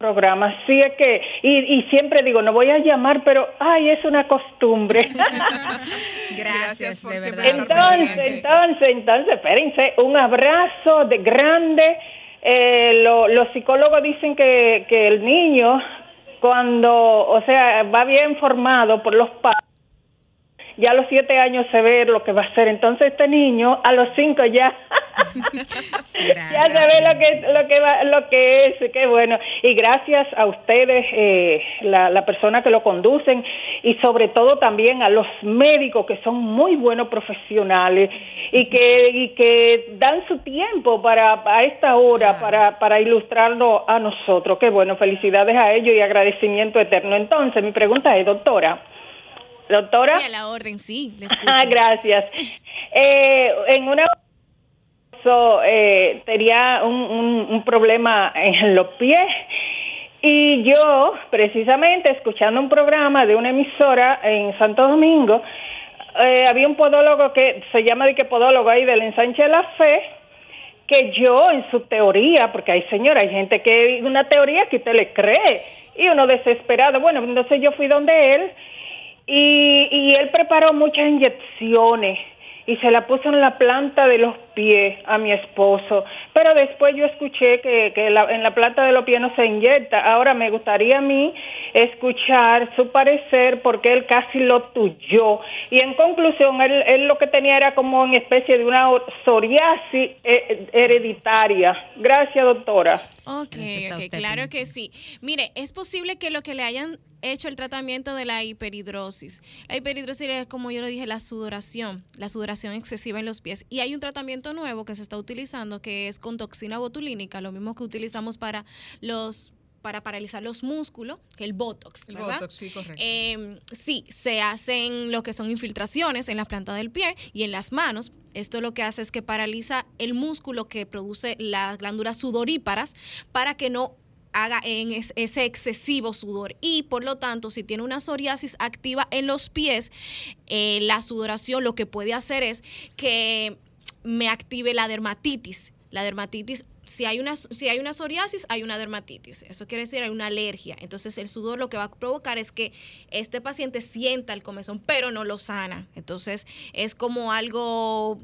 Speaker 14: programa. Sí es que, y, siempre digo, no voy a llamar, pero, ay, es una costumbre. (laughs) (laughs)
Speaker 1: Gracias, de verdad.
Speaker 14: Entonces, entonces, entonces, espérense, un abrazo de grande. Eh, los psicólogos dicen que, que el niño, cuando, o sea, va bien formado por los padres, ya a los siete años se ve lo que va a hacer. Entonces este niño a los cinco ya, (laughs) ya se ve lo que, lo que, va, lo que es. Qué bueno. Y gracias a ustedes, eh, la, la persona que lo conducen y sobre todo también a los médicos que son muy buenos profesionales y que, y que dan su tiempo para a esta hora para, para ilustrarlo a nosotros. Qué bueno. Felicidades a ellos y agradecimiento eterno. Entonces mi pregunta es, doctora, Doctora.
Speaker 12: Sí, a la orden, sí.
Speaker 14: Ah, (laughs) gracias. Eh, en una eh, tenía un, un, problema en los pies y yo, precisamente, escuchando un programa de una emisora en Santo Domingo, eh, había un podólogo que se llama de que podólogo ahí del ensanche de la fe, que yo en su teoría, porque hay señora, hay gente que una teoría que usted le cree y uno desesperado, bueno, entonces yo fui donde él y, y él preparó muchas inyecciones y se la puso en la planta de los pies a mi esposo. Pero después yo escuché que, que en la planta de los pies no se inyecta. Ahora me gustaría a mí escuchar su parecer porque él casi lo tuyó. Y en conclusión, él, él lo que tenía era como una especie de una psoriasis eh, hereditaria. Gracias, doctora.
Speaker 12: Ok, claro que sí. Mire, es posible que lo que le hayan hecho el tratamiento de la hiperhidrosis. La hiperhidrosis es, como yo lo dije, la sudoración, la sudoración excesiva en los pies. Y hay un tratamiento nuevo que se está utilizando que es con toxina botulínica, lo mismo que utilizamos para los para paralizar los músculos, que el Botox, ¿verdad? El Botox, sí, correcto. Em, sí, se hacen lo que son infiltraciones en la planta del pie y en las manos. Esto lo que hace es que paraliza el músculo que produce las glándulas sudoríparas para que no haga en ese excesivo sudor y por lo tanto si tiene una psoriasis activa en los pies, eh, la sudoración lo que puede hacer es que me active la dermatitis. La dermatitis si hay una si hay una psoriasis, hay una dermatitis. Eso quiere decir hay una alergia. Entonces el sudor lo que va a provocar es que este paciente sienta el comezón, pero no lo sana. Entonces es como algo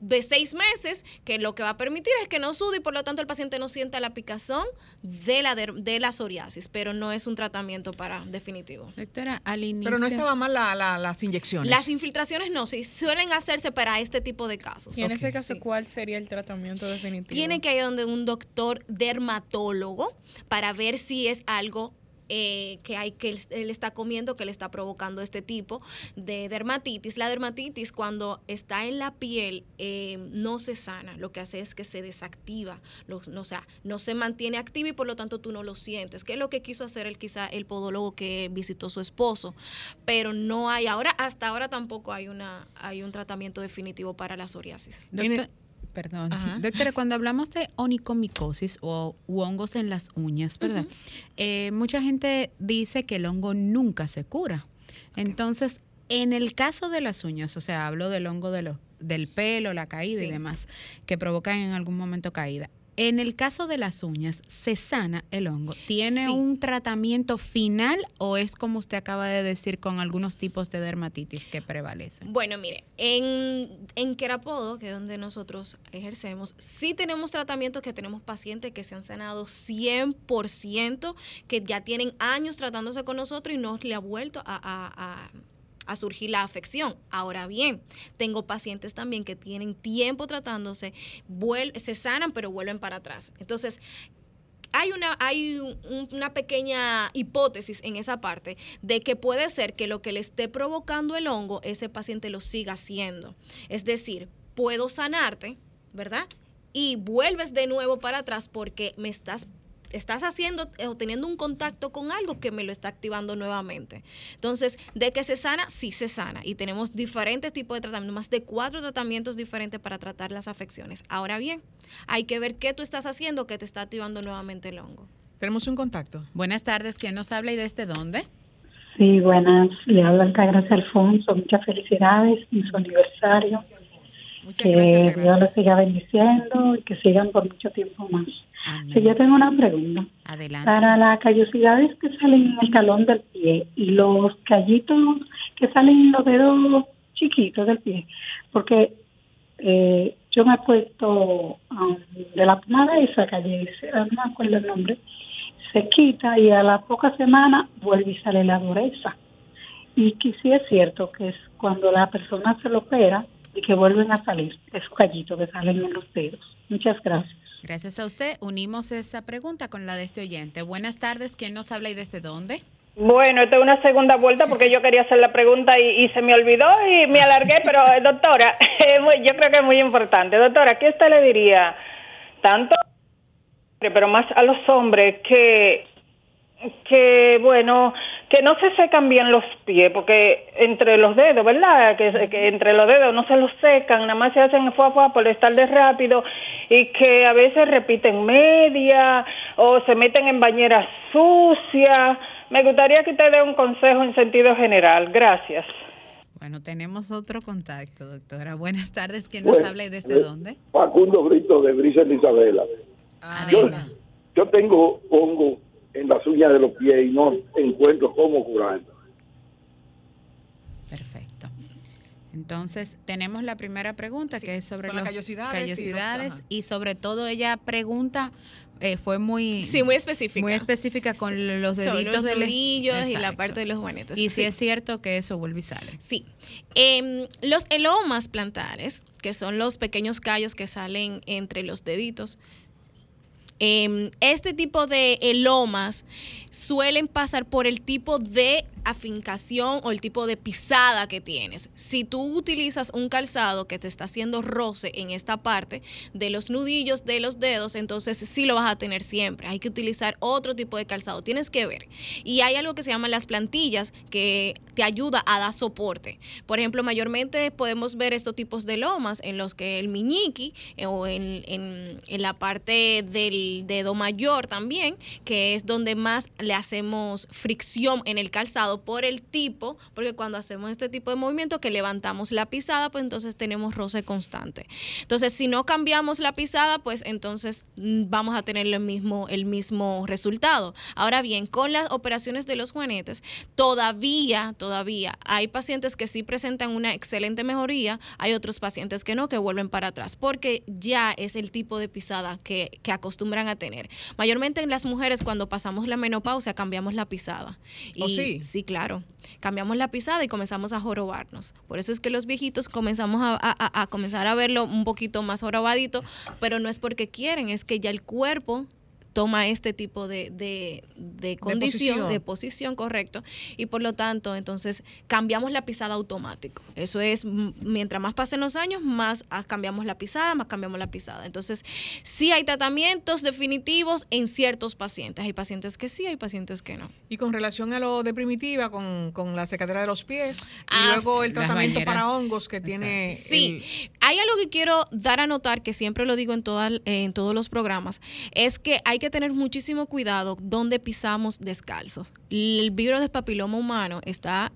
Speaker 12: de seis meses, que lo que va a permitir es que no sude y por lo tanto el paciente no sienta la picazón de la, de, la psoriasis, pero no es un tratamiento para definitivo.
Speaker 1: Doctora, al inicio...
Speaker 2: Pero no estaba mal las inyecciones.
Speaker 12: Las infiltraciones no, sí, suelen hacerse para este tipo de casos.
Speaker 3: Y en ese caso, ¿cuál sería el tratamiento definitivo?
Speaker 12: Tiene que ir donde un doctor dermatólogo para ver si es algo eh, que hay que él, está comiendo que le está provocando este tipo de dermatitis. La dermatitis cuando está en la piel eh, no se sana, lo que hace es que se desactiva, no, o sea, no se mantiene activa y por lo tanto tú no lo sientes, que es lo que quiso hacer el quizá el podólogo que visitó su esposo, pero no hay ahora, hasta ahora tampoco hay una hay un tratamiento definitivo para la psoriasis.
Speaker 1: Perdón. Doctora, cuando hablamos de onicomicosis o hongos en las uñas, ¿verdad? Eh, mucha gente dice que el hongo nunca se cura. Entonces, en el caso de las uñas, o sea, hablo del hongo de del pelo, la caída y demás, que provocan en algún momento caída. En el caso de las uñas, ¿se sana el hongo? ¿Tiene un tratamiento final o es como usted acaba de decir con algunos tipos de dermatitis que prevalecen?
Speaker 12: Bueno, mire, en, en Querapodo, que es donde nosotros ejercemos, sí tenemos tratamientos que tenemos pacientes que se han sanado 100%, que ya tienen años tratándose con nosotros y no le ha vuelto a a surgir la afección. Ahora bien, tengo pacientes también que tienen tiempo tratándose, se sanan pero vuelven para atrás. Entonces, hay una, hay una pequeña hipótesis en esa parte de que puede ser que lo que le esté provocando el hongo, ese paciente lo siga haciendo. Es decir, puedo sanarte, ¿verdad? Y vuelves de nuevo para atrás porque me estás estás haciendo o teniendo un contacto con algo que me lo está activando nuevamente. Entonces, de que se sana, sí se sana. Y tenemos diferentes tipos de tratamientos, más de cuatro tratamientos diferentes para tratar las afecciones. Ahora bien, hay que ver qué tú estás haciendo que te está activando nuevamente el hongo.
Speaker 2: Tenemos un contacto.
Speaker 1: Buenas tardes, ¿quién nos habla y desde dónde?
Speaker 15: Sí, buenas. Le habla Altagracia Alfonso. Muchas felicidades en su aniversario. que Dios los siga bendiciendo y que sigan por mucho tiempo más. Si yo tengo una pregunta.
Speaker 1: Adelante.
Speaker 15: Para las callosidades que salen en el talón del pie y los callitos que salen en los dedos chiquitos del pie, porque eh, yo me he puesto um, de la pomada esa calle, no me acuerdo el nombre, se quita y a la poca semana vuelve y sale la dureza. Y que sí es cierto que es cuando la persona se lo opera y que vuelven a salir esos callitos que salen en los dedos. Muchas gracias.
Speaker 1: Gracias a usted. Unimos esa pregunta con la de este oyente. Buenas tardes. ¿Quién nos habla y desde dónde?
Speaker 14: Bueno, esta es una segunda vuelta porque yo quería hacer la pregunta y, se me olvidó y me alargué, pero eh, doctora, (laughs) yo creo que es muy importante. Doctora, ¿qué usted le diría tanto, pero más a los hombres que que bueno, que no se secan bien los pies, porque entre los dedos, ¿verdad? Que, que, entre los dedos no se los secan, nada más se hacen fuá fuá por estar de rápido y que a veces repiten media o se meten en bañeras sucias. Me gustaría que te dé un consejo en sentido general. Gracias.
Speaker 1: Bueno, tenemos otro contacto, doctora. Buenas tardes. ¿Quién nos habla y desde eh, dónde?
Speaker 16: Facundo Brito de Brisa Isabela. Yo, yo tengo hongo en las uñas de los pies y no encuentro cómo curarlo.
Speaker 1: Perfecto. Entonces, tenemos la primera pregunta que es sobre las
Speaker 2: callosidades y los-
Speaker 1: callosidades
Speaker 2: ajá.
Speaker 1: y, sobre todo ella pregunta eh, fue muy
Speaker 12: Sí, muy específica.
Speaker 1: muy específica con los deditos
Speaker 12: los
Speaker 1: del
Speaker 12: nudillos y la parte de los juanetes.
Speaker 1: Y si
Speaker 12: Sí.
Speaker 1: es cierto que eso vuelve y sale.
Speaker 12: Sí. Em, los elomas plantares, que son los pequeños callos que salen entre los deditos, em, este tipo de elomas suelen pasar por el tipo de afincación o el tipo de pisada que tienes. Si tú utilizas un calzado que te está haciendo roce en esta parte de los nudillos de los dedos, entonces sí lo vas a tener siempre. Hay que utilizar otro tipo de calzado. Tienes que ver. Y hay algo que se llama las plantillas que te ayuda a dar soporte. Por ejemplo, mayormente podemos ver estos tipos de lomas en los que el miñiqui eh, o en, en- en la parte del dedo mayor también, que es donde más le hacemos fricción en el calzado por el tipo, porque cuando hacemos este tipo de movimiento que levantamos la pisada, pues entonces tenemos roce constante. Entonces, si no cambiamos la pisada, pues entonces mm, vamos a tener el mismo, el mismo resultado. Ahora bien, con las operaciones de los juanetes, todavía, todavía hay pacientes que sí presentan una excelente mejoría, hay otros pacientes que no, que vuelven para atrás, porque ya es el tipo de pisada que, que acostumbran a tener. Mayormente en las mujeres, cuando pasamos la menopausia, cambiamos la pisada.
Speaker 2: ¿Oh, sí?
Speaker 12: Sí, claro. Cambiamos la pisada y comenzamos a jorobarnos. Por eso es que los viejitos comenzamos a, a- a- a comenzar a verlo un poquito más jorobadito, pero no es porque quieren, es que ya el cuerpo toma este tipo de, de- de condición,
Speaker 2: posición.
Speaker 12: de posición, correcto, y por lo tanto, entonces cambiamos la pisada automático. Eso es, mientras más pasen los años, más ah, cambiamos la pisada, más cambiamos la pisada. Entonces, sí hay tratamientos definitivos en ciertos pacientes. Hay pacientes que sí, hay pacientes que no.
Speaker 2: Y con relación a lo de primitiva, con, con la secadera de los pies,
Speaker 12: Ah,
Speaker 2: y luego el tratamiento para hongos que tiene.
Speaker 12: Sí, hay algo que quiero dar a notar, que siempre lo digo en, toda- en todos los programas, es que hay que tener muchísimo cuidado donde pisamos descalzos. El virus de papiloma humano está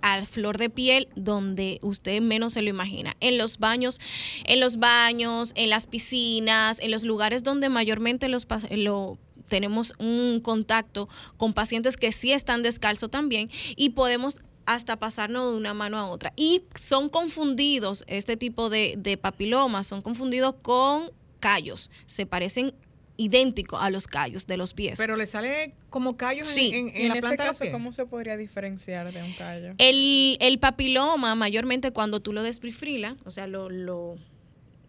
Speaker 12: a flor de piel donde usted menos se lo imagina. En los baños, en los baños, en las piscinas, en los lugares donde mayormente lo tenemos un contacto con pacientes que sí están descalzos también y podemos hasta pasarnos de una mano a otra. Y son confundidos, este tipo de papilomas, son confundidos con callos. Se parecen idénticos a los callos de los pies.
Speaker 2: Pero le sale como callos en-
Speaker 12: Sí.
Speaker 2: en, en
Speaker 3: Y en
Speaker 2: la
Speaker 3: este
Speaker 2: planta de los
Speaker 3: caso,
Speaker 2: pies.
Speaker 3: ¿cómo se podría diferenciar de un callo?
Speaker 12: El, el papiloma, mayormente cuando tú lo desprifrilas, o sea, lo, lo-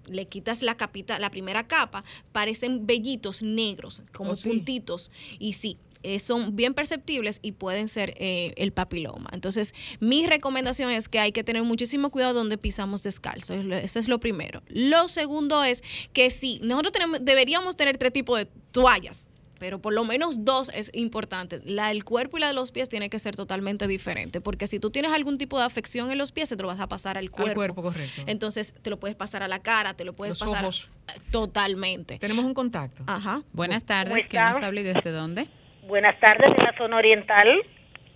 Speaker 12: le quitas la capita, la primera capa, parecen vellitos negros, como
Speaker 2: Oh, sí.
Speaker 12: puntitos. Y sí, eh, son bien perceptibles y pueden ser eh, el papiloma. Entonces, mi recomendación es que hay que tener muchísimo cuidado donde pisamos descalzo. Eso es lo primero. Lo segundo es que sí, nosotros tenemos, deberíamos tener tres tipos de toallas. Pero por lo menos dos es importante. La del cuerpo y la de los pies tiene que ser totalmente diferente. Porque si tú tienes algún tipo de afección en los pies, se te lo vas a pasar al cuerpo.
Speaker 2: Al cuerpo, correcto.
Speaker 12: Entonces, te lo puedes pasar a la cara, te lo puedes
Speaker 2: Los
Speaker 12: pasar
Speaker 2: ojos.
Speaker 12: totalmente.
Speaker 2: Tenemos un contacto.
Speaker 12: Ajá.
Speaker 1: Buenas
Speaker 17: ¿Cómo
Speaker 1: tardes, ¿quién nos habla y desde dónde?
Speaker 17: Buenas tardes de la zona oriental.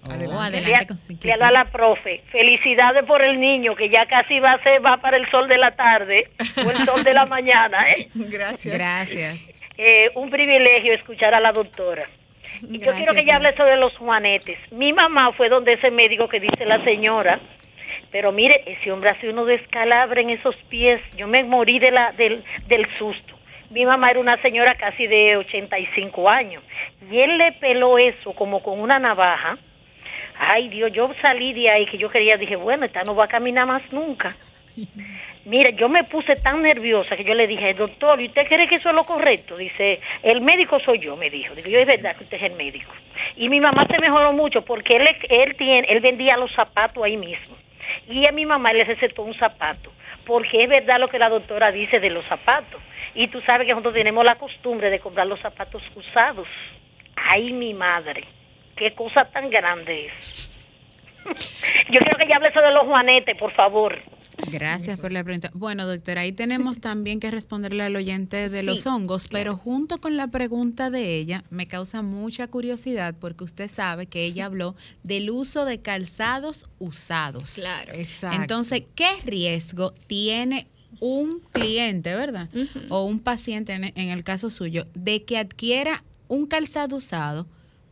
Speaker 1: Oh,
Speaker 17: Le-
Speaker 1: adelante
Speaker 17: Le habla la profe. Felicidades por el niño que ya casi va a ser, va para el sol de la tarde o el sol de la (laughs) mañana. ¿eh?
Speaker 2: Gracias.
Speaker 1: Gracias.
Speaker 17: Eh, un privilegio escuchar a la doctora. Y yo quiero que ella hable sobre los juanetes. Mi mamá fue donde ese médico que dice la señora, pero mire, ese hombre hace uno descalabra en esos pies. Yo me morí de la, del, del susto. Mi mamá era una señora casi de 85 años y él le peló eso como con una navaja. Ay Dios, yo salí de ahí que yo quería, dije, bueno, esta no va a caminar más nunca. Mira, yo me puse tan nerviosa que yo le dije, doctor, ¿y usted cree que eso es lo correcto? Dice, el médico soy yo, me dijo. Digo, yo es verdad que usted es el médico. Y mi mamá se mejoró mucho porque él, él, tiene, él vendía los zapatos ahí mismo. Y a mi mamá le recetó un zapato, porque es verdad lo que la doctora dice de los zapatos. Y tú sabes que nosotros tenemos la costumbre de comprar los zapatos usados. Ay, mi madre, qué cosa tan grande es. (laughs) Yo quiero que ella hable sobre los juanetes, por favor.
Speaker 1: Gracias por la pregunta. Bueno, doctora, ahí tenemos (laughs) también que responderle al oyente de los hongos, pero junto con la pregunta de ella, me causa mucha curiosidad porque usted sabe que ella habló del uso de calzados usados.
Speaker 12: Claro.
Speaker 2: Exacto.
Speaker 1: Entonces, ¿qué riesgo tiene un cliente, verdad? O un paciente, en, en el caso suyo, de que adquiera un calzado usado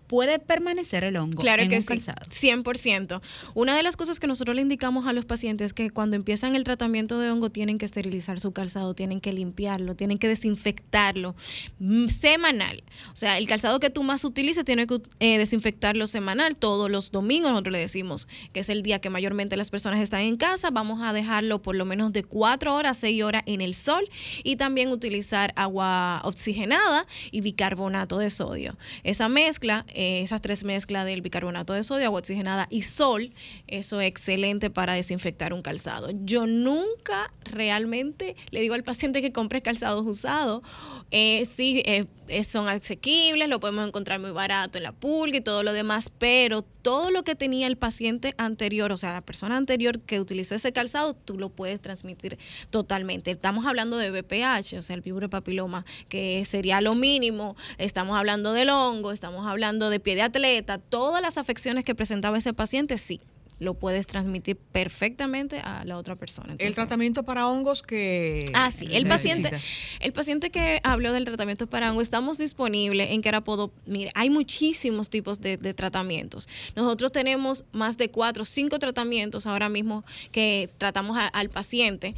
Speaker 1: puede permanecer el hongo
Speaker 12: claro
Speaker 1: en
Speaker 12: que
Speaker 1: un
Speaker 12: sí,
Speaker 1: calzado.
Speaker 12: 100%. Una de las cosas que nosotros le indicamos a los pacientes es que cuando empiezan el tratamiento de hongo tienen que esterilizar su calzado, tienen que limpiarlo, tienen que desinfectarlo mm, semanal. O sea, el calzado que tú más utilices tiene que eh, desinfectarlo semanal. Todos los domingos nosotros le decimos que es el día que mayormente las personas están en casa. Vamos a dejarlo por lo menos de 4 horas, 6 horas en el sol y también utilizar agua oxigenada y bicarbonato de sodio. Esa mezcla eh, esas tres mezclas del bicarbonato de sodio, agua oxigenada y sol, eso es excelente para desinfectar un calzado. Yo nunca realmente le digo al paciente que compre calzados usados. Eh, sí, eh, eh, son asequibles, lo podemos encontrar muy barato en la pulga y todo lo demás, pero todo lo que tenía el paciente anterior, o sea, la persona anterior que utilizó ese calzado, tú lo puedes transmitir totalmente. Estamos hablando de BPH, o sea, el vibrio papiloma, que sería lo mínimo. Estamos hablando del hongo, estamos hablando de pie de atleta, todas las afecciones que presentaba ese paciente, sí, lo puedes transmitir perfectamente a la otra persona.
Speaker 2: el tratamiento para hongos que
Speaker 12: Ah, sí. El paciente, el paciente que habló del tratamiento para hongo, estamos disponibles en Querapodo. Mire, hay muchísimos tipos de, de tratamientos. Nosotros tenemos más de cuatro, cinco tratamientos ahora mismo que tratamos a- al paciente.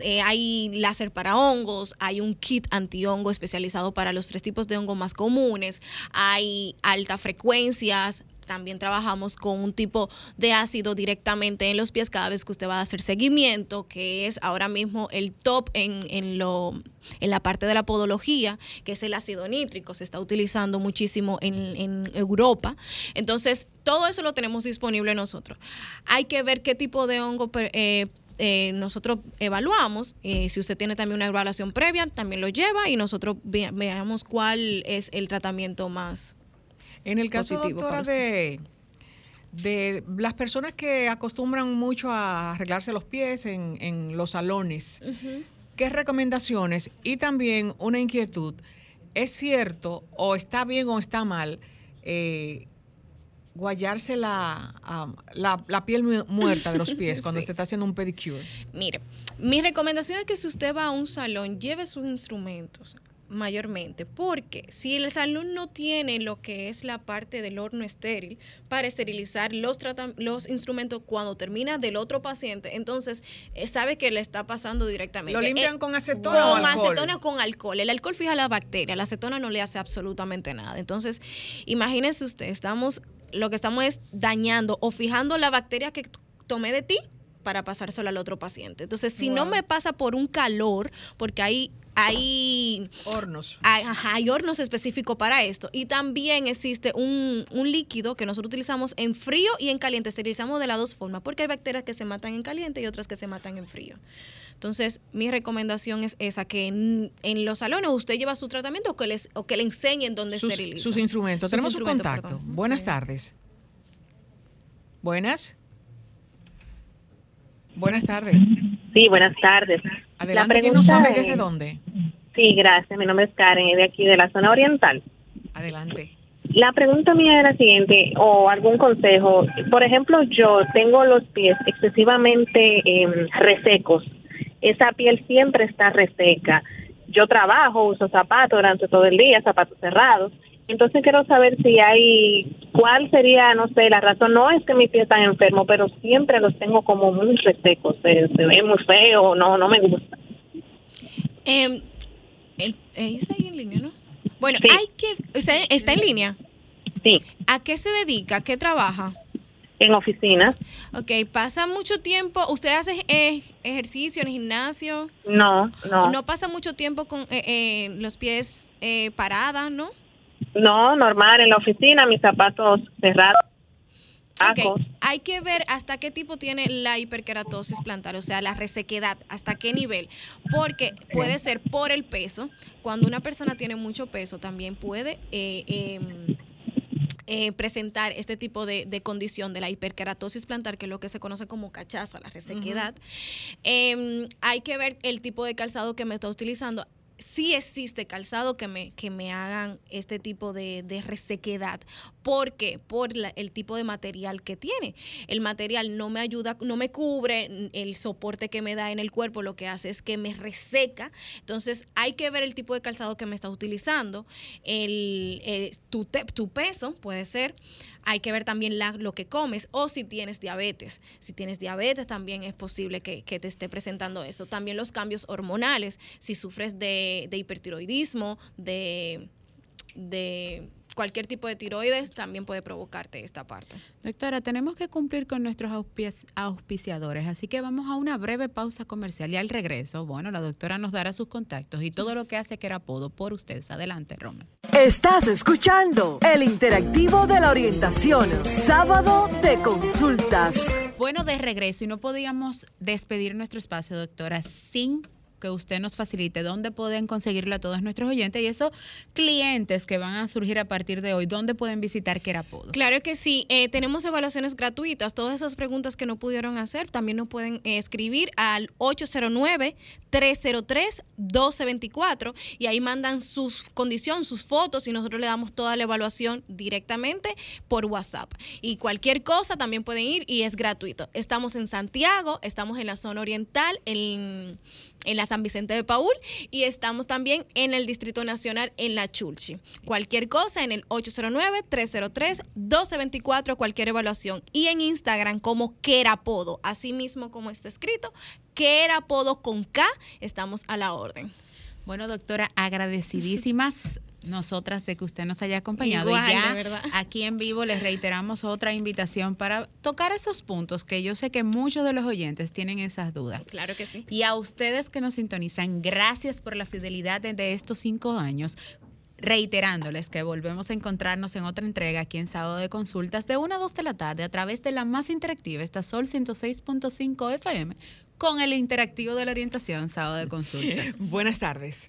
Speaker 12: Eh, hay láser para hongos, hay un kit antihongo especializado para los tres tipos de hongo más comunes, hay alta frecuencias, también trabajamos con un tipo de ácido directamente en los pies cada vez que usted va a hacer seguimiento, que es ahora mismo el top en, en lo, en la parte de la podología, que es el ácido nítrico. Se está utilizando muchísimo en, Europa. Entonces, todo eso lo tenemos disponible nosotros. Hay que ver qué tipo de hongo eh, eh, nosotros evaluamos. Eh, si usted tiene también una evaluación previa, también lo lleva y nosotros ve- veamos cuál es el tratamiento más.
Speaker 2: En el caso, doctora, de, de las personas que acostumbran mucho a arreglarse los pies en, en los salones, ¿qué recomendaciones? Y también una inquietud, ¿es cierto o está bien o está mal eh, guayarse la, la, la piel mu- muerta de los (laughs) pies cuando
Speaker 12: Sí.
Speaker 2: usted está haciendo un pedicure?
Speaker 12: Mire, mi recomendación es que si usted va a un salón, lleve sus instrumentos mayormente, porque si el salón no tiene lo que es la parte del horno estéril para esterilizar los, los instrumentos cuando termina del otro paciente, entonces eh, sabe que le está pasando directamente.
Speaker 2: ¿Lo limpian
Speaker 12: Eh,
Speaker 2: con acetona o
Speaker 12: Con
Speaker 2: alcohol?
Speaker 12: acetona con alcohol. El alcohol fija la bacteria, la acetona no le hace absolutamente nada. Entonces, imagínese usted, estamos, lo que estamos es dañando o fijando la bacteria que tomé de ti para pasársela al otro paciente. Entonces, si no me pasa por un calor, porque hay hay
Speaker 2: hornos.
Speaker 12: Hay, ajá, hay hornos específicos para esto. Y también existe un, un líquido que nosotros utilizamos en frío y en caliente. Esterilizamos de las dos formas, porque hay bacterias que se matan en caliente y otras que se matan en frío. Entonces, mi recomendación es esa, que en, en los salones usted lleva su tratamiento o que, les, o que le enseñen dónde
Speaker 2: sus,
Speaker 12: esteriliza.
Speaker 2: sus instrumentos.
Speaker 12: Sus
Speaker 2: Tenemos un
Speaker 12: instrumentos,
Speaker 2: contacto.
Speaker 12: perdón.
Speaker 2: Buenas tardes. Buenas. Buenas tardes.
Speaker 18: Sí, buenas tardes.
Speaker 2: Adelante,
Speaker 18: La
Speaker 2: ¿quién nos
Speaker 18: pregunta
Speaker 2: sabe desde
Speaker 18: es-
Speaker 2: dónde?
Speaker 18: Sí, gracias. Mi nombre es Karen, es de aquí de la zona oriental.
Speaker 2: Adelante.
Speaker 18: La pregunta mía es la siguiente, o algún consejo. Por ejemplo, yo tengo los pies excesivamente em, resecos. Esa piel siempre está reseca. Yo trabajo, uso zapatos durante todo el día, zapatos cerrados. Entonces quiero saber si hay, cuál sería, no sé, la razón. No es que mis pies están enfermos, pero siempre los tengo como muy resecos. Se, se ve muy feo, no, no me gusta.
Speaker 12: Em, el- eh, está ahí en línea, ¿no? Bueno, hay que. ¿Está, está en línea?
Speaker 18: Sí.
Speaker 12: ¿A qué se dedica? ¿A qué trabaja?
Speaker 18: En oficinas.
Speaker 12: Ok, ¿pasa mucho tiempo? ¿Usted hace eh, ejercicio en el gimnasio?
Speaker 18: No, no.
Speaker 12: ¿No pasa mucho tiempo con eh, eh, los pies eh, paradas, no?
Speaker 18: No, normal, en la oficina, mis zapatos cerrados.
Speaker 12: Ok, hay que ver hasta qué tipo tiene la hiperkeratosis plantar, o sea, la resequedad, hasta qué nivel, porque puede ser por el peso. Cuando una persona tiene mucho peso, también puede eh, em, eh, presentar este tipo de, de condición de la hiperkeratosis plantar, que es lo que se conoce como cachaza, la resequedad. Em, hay que ver el tipo de calzado que me está utilizando. Sí existe calzado que me, que me hagan este tipo de, resequedad. ¿Por qué? Por el tipo de material que tiene. El material no me ayuda, no me cubre el soporte que me da en el cuerpo, lo que hace es que me reseca. Entonces hay que ver el tipo de calzado que me está utilizando, el, tu, tu peso puede ser. Hay que ver también lo que comes o si tienes diabetes. Si tienes diabetes también es posible que, te esté presentando eso. También los cambios hormonales, si sufres de, de hipertiroidismo, de, de cualquier tipo de tiroides también puede provocarte esta parte.
Speaker 1: Doctora, tenemos que cumplir con nuestros auspiciadores, así que vamos a una breve pausa comercial y al regreso, bueno, la doctora nos dará sus contactos y todo lo que hace que era apodo por ustedes. Adelante, Roma.
Speaker 9: Estás escuchando el interactivo de la orientación, sábado de consultas.
Speaker 1: Bueno, de regreso y no podíamos despedir nuestro espacio, doctora, sin que usted nos facilite dónde pueden conseguirlo a todos nuestros oyentes y esos clientes que van a surgir a partir de hoy, dónde pueden visitar Querapodo.
Speaker 12: Claro que sí, eh, tenemos evaluaciones gratuitas. Todas esas preguntas que no pudieron hacer también nos pueden eh, escribir al 809-303-1224 y ahí mandan sus condiciones, sus fotos y nosotros le damos toda la evaluación directamente por WhatsApp. Y cualquier cosa también pueden ir y es gratuito. Estamos en Santiago, estamos en la zona oriental, en en la San Vicente de Paul y estamos también en el Distrito Nacional en la Chulchi. Cualquier cosa en el 809-303-1224, cualquier evaluación. Y en Instagram como Querapodo, así mismo como está escrito, Querapodo con K, estamos a la orden.
Speaker 1: Bueno, doctora, agradecidísimas (laughs) nosotras de que usted nos haya acompañado. y ya aquí en vivo les reiteramos otra invitación para tocar esos puntos que yo sé que muchos de los oyentes tienen esas dudas.
Speaker 12: Claro que sí.
Speaker 1: Y a ustedes que nos sintonizan, gracias por la fidelidad de estos cinco años reiterándoles que volvemos a encontrarnos en otra entrega aquí en Sábado de Consultas de 1 a 2 de la tarde a través de la más interactiva, esta Sol 106.5 FM, con el interactivo de la orientación Sábado de Consultas. (laughs)
Speaker 2: Buenas tardes.